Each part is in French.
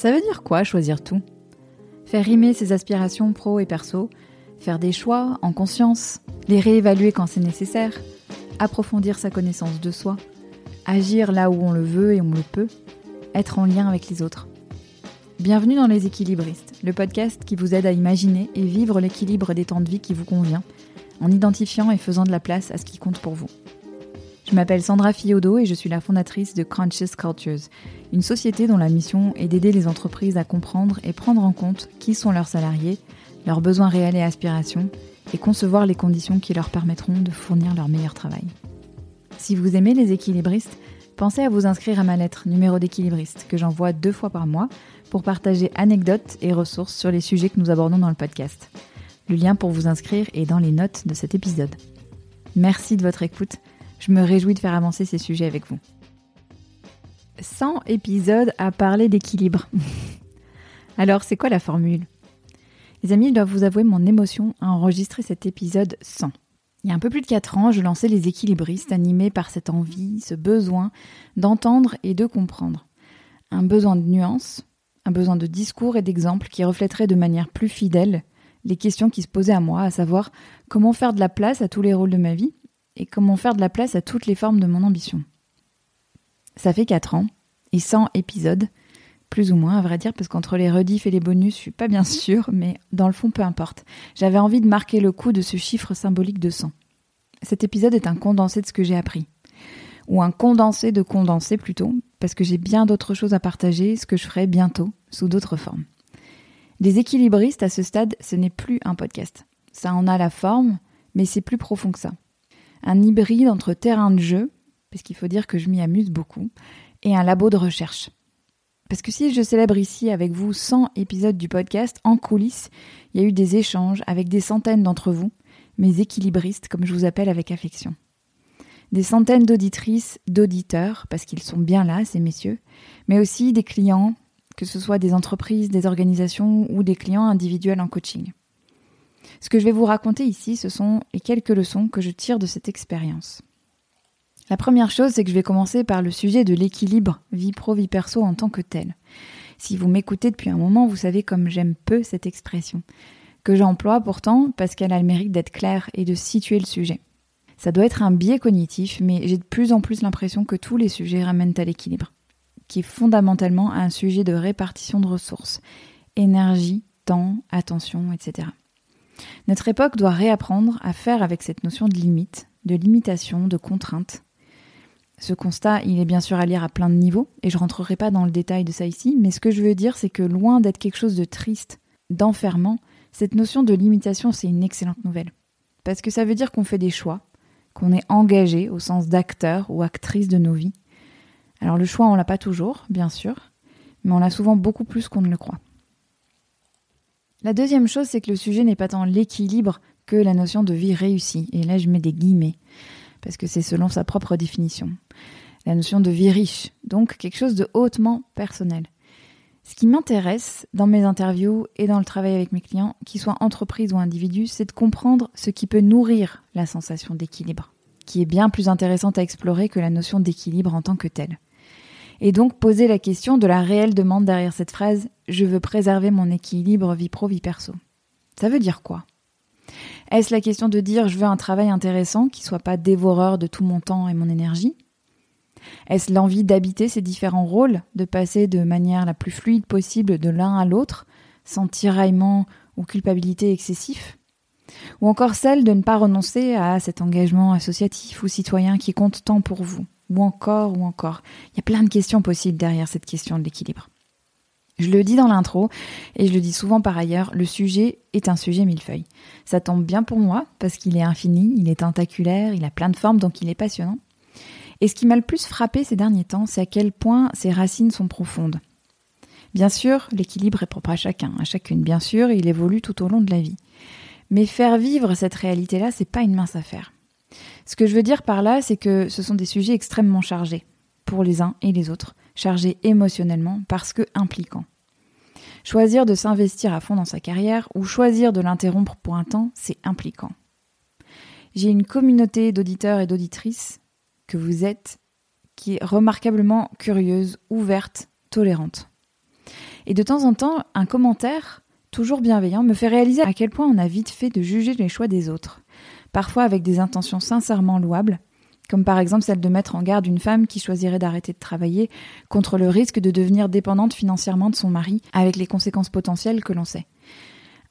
Ça veut dire quoi choisir tout? Faire rimer ses aspirations pro et perso, faire des choix en conscience, les réévaluer quand c'est nécessaire, approfondir sa connaissance de soi, agir là où on le veut et on le peut, être en lien avec les autres. Bienvenue dans Les Équilibristes, le podcast qui vous aide à imaginer et vivre l'équilibre des temps de vie qui vous convient, en identifiant et faisant de la place à ce qui compte pour vous. Je m'appelle Sandra Fiodo et je suis la fondatrice de Conscious Cultures, une société dont la mission est d'aider les entreprises à comprendre et prendre en compte qui sont leurs salariés, leurs besoins réels et aspirations, et concevoir les conditions qui leur permettront de fournir leur meilleur travail. Si vous aimez les équilibristes, pensez à vous inscrire à ma lettre numéro d'équilibriste que j'envoie deux fois par mois pour partager anecdotes et ressources sur les sujets que nous abordons dans le podcast. Le lien pour vous inscrire est dans les notes de cet épisode. Merci de votre écoute je me réjouis de faire avancer ces sujets avec vous. 100 épisodes à parler d'équilibre. Alors, c'est quoi la formule? Les amis, je dois vous avouer mon émotion à enregistrer cet épisode 100. Il y a un peu plus de 4 ans, je lançais les équilibristes animés par cette envie, ce besoin d'entendre et de comprendre. Un besoin de nuance, un besoin de discours et d'exemples qui reflèteraient de manière plus fidèle les questions qui se posaient à moi, à savoir comment faire de la place à tous les rôles de ma vie et comment faire de la place à toutes les formes de mon ambition. Ça fait 4 ans et 100 épisodes, plus ou moins à vrai dire, parce qu'entre les rediffs et les bonus, je suis pas bien sûre, mais dans le fond, peu importe. J'avais envie de marquer le coup de ce chiffre symbolique de 100. Cet épisode est un condensé de ce que j'ai appris. Ou un condensé de condensé plutôt, parce que j'ai bien d'autres choses à partager, ce que je ferai bientôt, sous d'autres formes. Les équilibristes, à ce stade, ce n'est plus un podcast. Ça en a la forme, mais c'est plus profond que ça un hybride entre terrain de jeu, parce qu'il faut dire que je m'y amuse beaucoup, et un labo de recherche. Parce que si je célèbre ici avec vous 100 épisodes du podcast, en coulisses, il y a eu des échanges avec des centaines d'entre vous, mes équilibristes, comme je vous appelle avec affection. Des centaines d'auditrices, d'auditeurs, parce qu'ils sont bien là, ces messieurs, mais aussi des clients, que ce soit des entreprises, des organisations ou des clients individuels en coaching. Ce que je vais vous raconter ici, ce sont les quelques leçons que je tire de cette expérience. La première chose, c'est que je vais commencer par le sujet de l'équilibre vie pro-vie perso en tant que tel. Si vous m'écoutez depuis un moment, vous savez comme j'aime peu cette expression, que j'emploie pourtant parce qu'elle a le mérite d'être claire et de situer le sujet. Ça doit être un biais cognitif, mais j'ai de plus en plus l'impression que tous les sujets ramènent à l'équilibre, qui est fondamentalement un sujet de répartition de ressources, énergie, temps, attention, etc. Notre époque doit réapprendre à faire avec cette notion de limite, de limitation, de contrainte. Ce constat, il est bien sûr à lire à plein de niveaux, et je rentrerai pas dans le détail de ça ici, mais ce que je veux dire, c'est que loin d'être quelque chose de triste, d'enfermant, cette notion de limitation, c'est une excellente nouvelle. Parce que ça veut dire qu'on fait des choix, qu'on est engagé au sens d'acteur ou actrice de nos vies. Alors le choix, on l'a pas toujours, bien sûr, mais on l'a souvent beaucoup plus qu'on ne le croit. La deuxième chose, c'est que le sujet n'est pas tant l'équilibre que la notion de vie réussie. Et là, je mets des guillemets, parce que c'est selon sa propre définition. La notion de vie riche, donc quelque chose de hautement personnel. Ce qui m'intéresse dans mes interviews et dans le travail avec mes clients, qu'ils soient entreprises ou individus, c'est de comprendre ce qui peut nourrir la sensation d'équilibre, qui est bien plus intéressante à explorer que la notion d'équilibre en tant que telle et donc poser la question de la réelle demande derrière cette phrase je veux préserver mon équilibre vie pro vie perso. Ça veut dire quoi? Est-ce la question de dire je veux un travail intéressant qui soit pas dévoreur de tout mon temps et mon énergie? Est-ce l'envie d'habiter ces différents rôles, de passer de manière la plus fluide possible de l'un à l'autre, sans tiraillement ou culpabilité excessif Ou encore celle de ne pas renoncer à cet engagement associatif ou citoyen qui compte tant pour vous? Ou encore, ou encore. Il y a plein de questions possibles derrière cette question de l'équilibre. Je le dis dans l'intro, et je le dis souvent par ailleurs, le sujet est un sujet millefeuille. Ça tombe bien pour moi, parce qu'il est infini, il est tentaculaire, il a plein de formes, donc il est passionnant. Et ce qui m'a le plus frappé ces derniers temps, c'est à quel point ses racines sont profondes. Bien sûr, l'équilibre est propre à chacun, à chacune, bien sûr, il évolue tout au long de la vie. Mais faire vivre cette réalité-là, c'est pas une mince affaire. Ce que je veux dire par là, c'est que ce sont des sujets extrêmement chargés pour les uns et les autres, chargés émotionnellement parce que impliquants. Choisir de s'investir à fond dans sa carrière ou choisir de l'interrompre pour un temps, c'est impliquant. J'ai une communauté d'auditeurs et d'auditrices que vous êtes qui est remarquablement curieuse, ouverte, tolérante. Et de temps en temps, un commentaire, toujours bienveillant, me fait réaliser à quel point on a vite fait de juger les choix des autres, parfois avec des intentions sincèrement louables, comme par exemple celle de mettre en garde une femme qui choisirait d'arrêter de travailler contre le risque de devenir dépendante financièrement de son mari, avec les conséquences potentielles que l'on sait.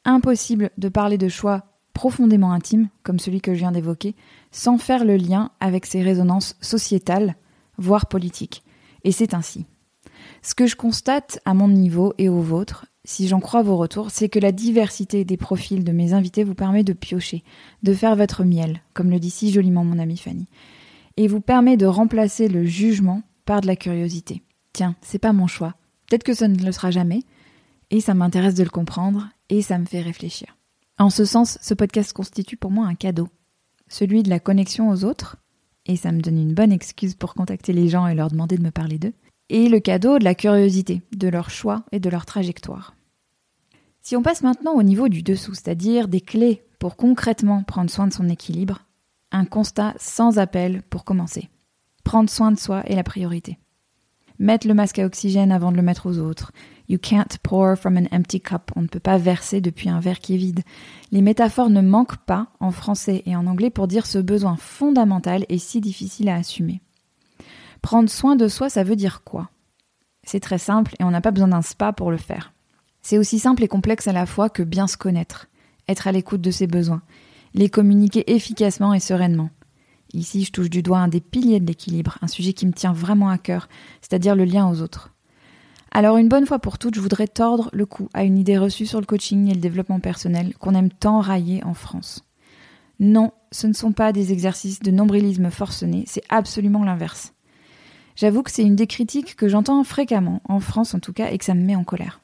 Impossible de parler de choix profondément intimes, comme celui que je viens d'évoquer, sans faire le lien avec ses résonances sociétales, voire politiques. Et c'est ainsi. Ce que je constate à mon niveau et au vôtre, si j'en crois vos retours, c'est que la diversité des profils de mes invités vous permet de piocher, de faire votre miel, comme le dit si joliment mon amie Fanny, et vous permet de remplacer le jugement par de la curiosité. Tiens, c'est pas mon choix. Peut-être que ça ne le sera jamais, et ça m'intéresse de le comprendre, et ça me fait réfléchir. En ce sens, ce podcast constitue pour moi un cadeau, celui de la connexion aux autres, et ça me donne une bonne excuse pour contacter les gens et leur demander de me parler d'eux, et le cadeau de la curiosité, de leur choix et de leur trajectoire. Si on passe maintenant au niveau du dessous, c'est-à-dire des clés pour concrètement prendre soin de son équilibre, un constat sans appel pour commencer. Prendre soin de soi est la priorité. Mettre le masque à oxygène avant de le mettre aux autres, You can't pour from an empty cup. On ne peut pas verser depuis un verre qui est vide. Les métaphores ne manquent pas en français et en anglais pour dire ce besoin fondamental et si difficile à assumer. Prendre soin de soi, ça veut dire quoi? C'est très simple et on n'a pas besoin d'un spa pour le faire. C'est aussi simple et complexe à la fois que bien se connaître, être à l'écoute de ses besoins, les communiquer efficacement et sereinement. Ici, je touche du doigt un des piliers de l'équilibre, un sujet qui me tient vraiment à cœur, c'est-à-dire le lien aux autres. Alors une bonne fois pour toutes, je voudrais tordre le cou à une idée reçue sur le coaching et le développement personnel qu'on aime tant railler en France. Non, ce ne sont pas des exercices de nombrilisme forcené, c'est absolument l'inverse. J'avoue que c'est une des critiques que j'entends fréquemment, en France en tout cas, et que ça me met en colère.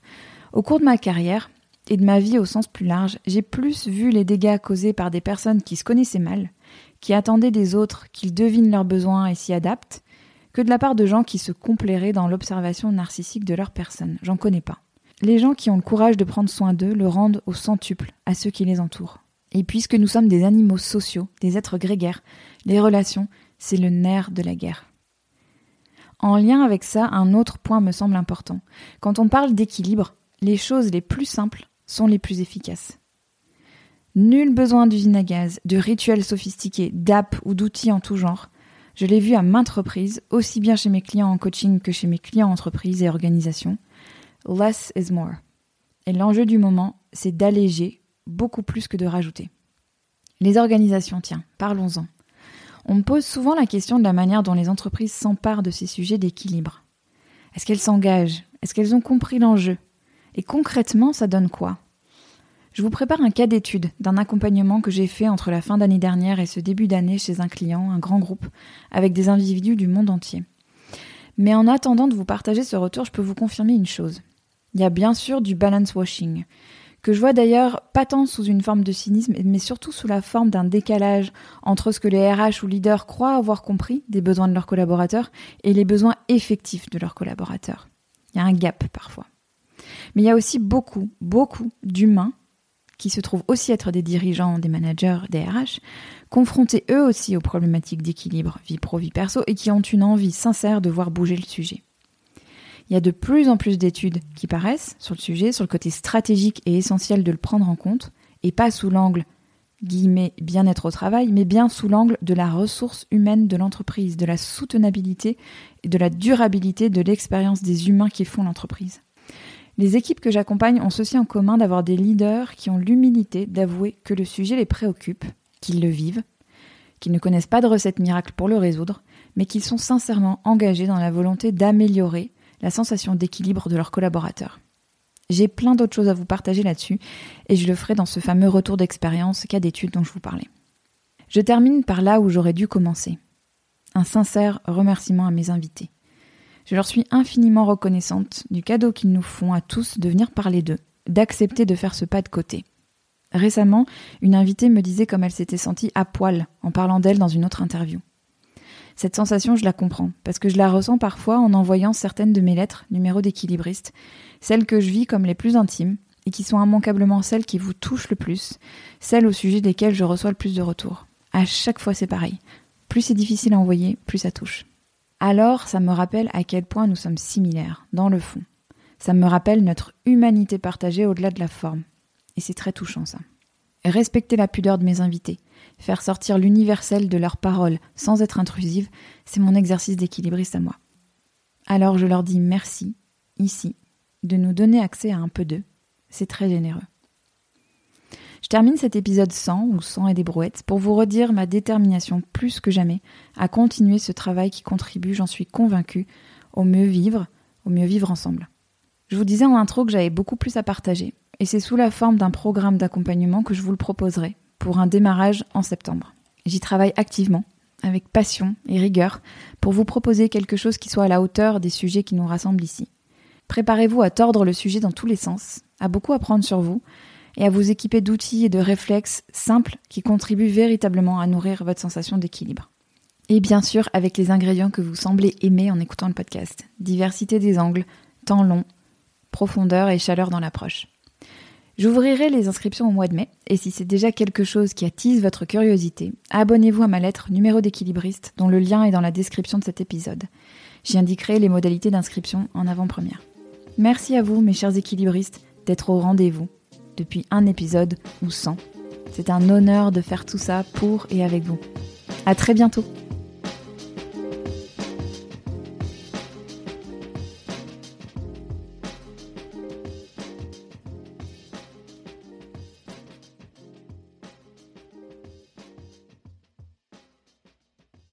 Au cours de ma carrière, et de ma vie au sens plus large, j'ai plus vu les dégâts causés par des personnes qui se connaissaient mal, qui attendaient des autres qu'ils devinent leurs besoins et s'y adaptent, que de la part de gens qui se complairaient dans l'observation narcissique de leur personne. J'en connais pas. Les gens qui ont le courage de prendre soin d'eux le rendent au centuple à ceux qui les entourent. Et puisque nous sommes des animaux sociaux, des êtres grégaires, les relations, c'est le nerf de la guerre. En lien avec ça, un autre point me semble important. Quand on parle d'équilibre, les choses les plus simples sont les plus efficaces. Nul besoin d'usine à gaz, de rituels sophistiqués, d'apps ou d'outils en tout genre. Je l'ai vu à maintes reprises, aussi bien chez mes clients en coaching que chez mes clients en entreprise et organisations. Less is more. Et l'enjeu du moment, c'est d'alléger beaucoup plus que de rajouter. Les organisations, tiens, parlons-en. On me pose souvent la question de la manière dont les entreprises s'emparent de ces sujets d'équilibre. Est-ce qu'elles s'engagent? Est-ce qu'elles ont compris l'enjeu? Et concrètement, ça donne quoi? Je vous prépare un cas d'étude d'un accompagnement que j'ai fait entre la fin d'année dernière et ce début d'année chez un client, un grand groupe, avec des individus du monde entier. Mais en attendant de vous partager ce retour, je peux vous confirmer une chose. Il y a bien sûr du balance washing, que je vois d'ailleurs pas tant sous une forme de cynisme, mais surtout sous la forme d'un décalage entre ce que les RH ou leaders croient avoir compris des besoins de leurs collaborateurs et les besoins effectifs de leurs collaborateurs. Il y a un gap parfois. Mais il y a aussi beaucoup, beaucoup d'humains qui se trouvent aussi être des dirigeants, des managers, des RH, confrontés eux aussi aux problématiques d'équilibre vie pro-vie perso et qui ont une envie sincère de voir bouger le sujet. Il y a de plus en plus d'études qui paraissent sur le sujet, sur le côté stratégique et essentiel de le prendre en compte, et pas sous l'angle guillemets bien-être au travail, mais bien sous l'angle de la ressource humaine de l'entreprise, de la soutenabilité et de la durabilité de l'expérience des humains qui font l'entreprise. Les équipes que j'accompagne ont ceci en commun d'avoir des leaders qui ont l'humilité d'avouer que le sujet les préoccupe, qu'ils le vivent, qu'ils ne connaissent pas de recette miracle pour le résoudre, mais qu'ils sont sincèrement engagés dans la volonté d'améliorer la sensation d'équilibre de leurs collaborateurs. J'ai plein d'autres choses à vous partager là-dessus, et je le ferai dans ce fameux retour d'expérience cas d'études dont je vous parlais. Je termine par là où j'aurais dû commencer. Un sincère remerciement à mes invités. Je leur suis infiniment reconnaissante du cadeau qu'ils nous font à tous de venir parler d'eux, d'accepter de faire ce pas de côté. Récemment, une invitée me disait comme elle s'était sentie à poil en parlant d'elle dans une autre interview. Cette sensation, je la comprends, parce que je la ressens parfois en envoyant certaines de mes lettres, numéro d'équilibriste, celles que je vis comme les plus intimes, et qui sont immanquablement celles qui vous touchent le plus, celles au sujet desquelles je reçois le plus de retours. À chaque fois, c'est pareil. Plus c'est difficile à envoyer, plus ça touche alors ça me rappelle à quel point nous sommes similaires, dans le fond. Ça me rappelle notre humanité partagée au-delà de la forme. Et c'est très touchant ça. Respecter la pudeur de mes invités, faire sortir l'universel de leurs paroles sans être intrusive, c'est mon exercice d'équilibriste à moi. Alors je leur dis merci, ici, de nous donner accès à un peu d'eux. C'est très généreux. Je termine cet épisode 100 ou 100 et des brouettes pour vous redire ma détermination plus que jamais à continuer ce travail qui contribue, j'en suis convaincue, au mieux vivre, au mieux vivre ensemble. Je vous disais en intro que j'avais beaucoup plus à partager, et c'est sous la forme d'un programme d'accompagnement que je vous le proposerai pour un démarrage en septembre. J'y travaille activement, avec passion et rigueur, pour vous proposer quelque chose qui soit à la hauteur des sujets qui nous rassemblent ici. Préparez-vous à tordre le sujet dans tous les sens, à beaucoup apprendre sur vous, et à vous équiper d'outils et de réflexes simples qui contribuent véritablement à nourrir votre sensation d'équilibre. Et bien sûr avec les ingrédients que vous semblez aimer en écoutant le podcast. Diversité des angles, temps long, profondeur et chaleur dans l'approche. J'ouvrirai les inscriptions au mois de mai, et si c'est déjà quelque chose qui attise votre curiosité, abonnez-vous à ma lettre numéro d'équilibriste, dont le lien est dans la description de cet épisode. J'y indiquerai les modalités d'inscription en avant-première. Merci à vous, mes chers équilibristes, d'être au rendez-vous depuis un épisode ou 100. C'est un honneur de faire tout ça pour et avec vous. À très bientôt!